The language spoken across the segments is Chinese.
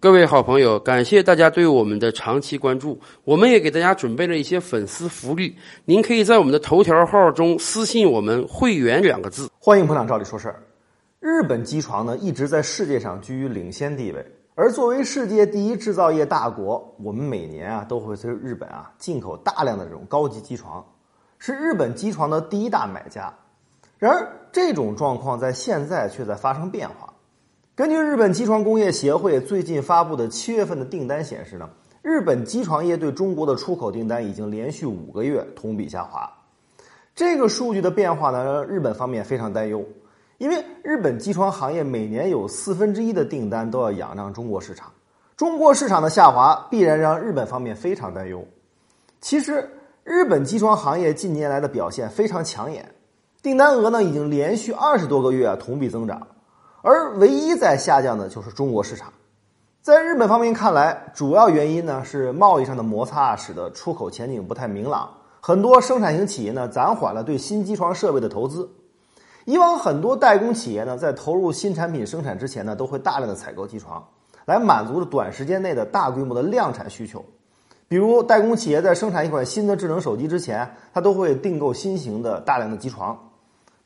各位好朋友，感谢大家对我们的长期关注。我们也给大家准备了一些粉丝福利，您可以在我们的头条号中私信我们“会员”两个字。欢迎捧场，照理说事儿。日本机床呢一直在世界上居于领先地位，而作为世界第一制造业大国，我们每年啊都会从日本啊进口大量的这种高级机床，是日本机床的第一大买家。然而，这种状况在现在却在发生变化。根据日本机床工业协会最近发布的七月份的订单显示呢，日本机床业对中国的出口订单已经连续五个月同比下滑。这个数据的变化呢，让日本方面非常担忧，因为日本机床行业每年有四分之一的订单都要仰仗中国市场，中国市场的下滑必然让日本方面非常担忧。其实，日本机床行业近年来的表现非常抢眼。订单额呢已经连续二十多个月同比增长，而唯一在下降的就是中国市场。在日本方面看来，主要原因呢是贸易上的摩擦使得出口前景不太明朗，很多生产型企业呢暂缓了对新机床设备的投资。以往很多代工企业呢在投入新产品生产之前呢都会大量的采购机床，来满足短时间内的大规模的量产需求。比如代工企业在生产一款新的智能手机之前，它都会订购新型的大量的机床。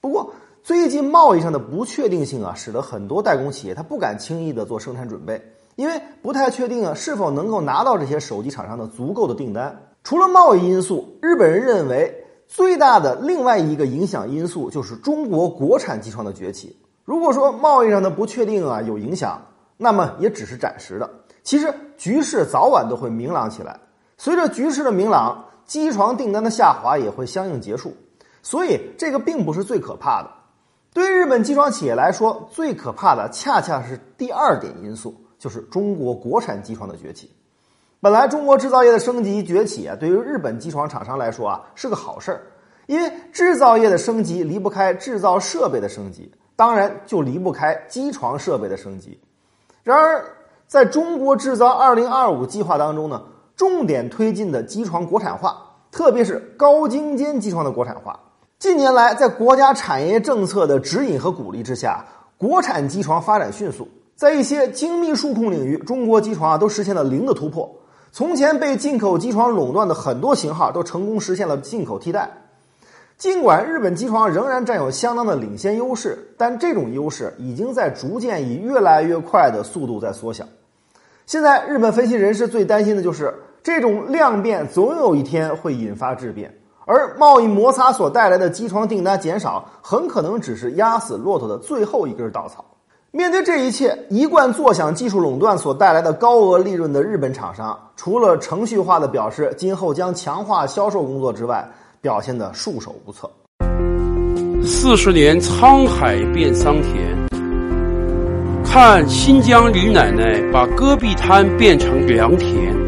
不过，最近贸易上的不确定性啊，使得很多代工企业他不敢轻易的做生产准备，因为不太确定啊是否能够拿到这些手机厂商的足够的订单。除了贸易因素，日本人认为最大的另外一个影响因素就是中国国产机床的崛起。如果说贸易上的不确定啊有影响，那么也只是暂时的。其实局势早晚都会明朗起来，随着局势的明朗，机床订单的下滑也会相应结束。所以，这个并不是最可怕的。对日本机床企业来说，最可怕的恰恰是第二点因素，就是中国国产机床的崛起。本来，中国制造业的升级崛起啊，对于日本机床厂商来说啊，是个好事儿，因为制造业的升级离不开制造设备的升级，当然就离不开机床设备的升级。然而，在中国制造二零二五计划当中呢，重点推进的机床国产化，特别是高精尖机床的国产化。近年来，在国家产业政策的指引和鼓励之下，国产机床发展迅速。在一些精密数控领域，中国机床啊都实现了零的突破。从前被进口机床垄断的很多型号，都成功实现了进口替代。尽管日本机床仍然占有相当的领先优势，但这种优势已经在逐渐以越来越快的速度在缩小。现在，日本分析人士最担心的就是这种量变总有一天会引发质变。而贸易摩擦所带来的机床订单减少，很可能只是压死骆驼的最后一根稻草。面对这一切，一贯坐享技术垄断所带来的高额利润的日本厂商，除了程序化的表示今后将强化销售工作之外，表现的束手无策。四十年沧海变桑田，看新疆李奶奶把戈壁滩变成良田。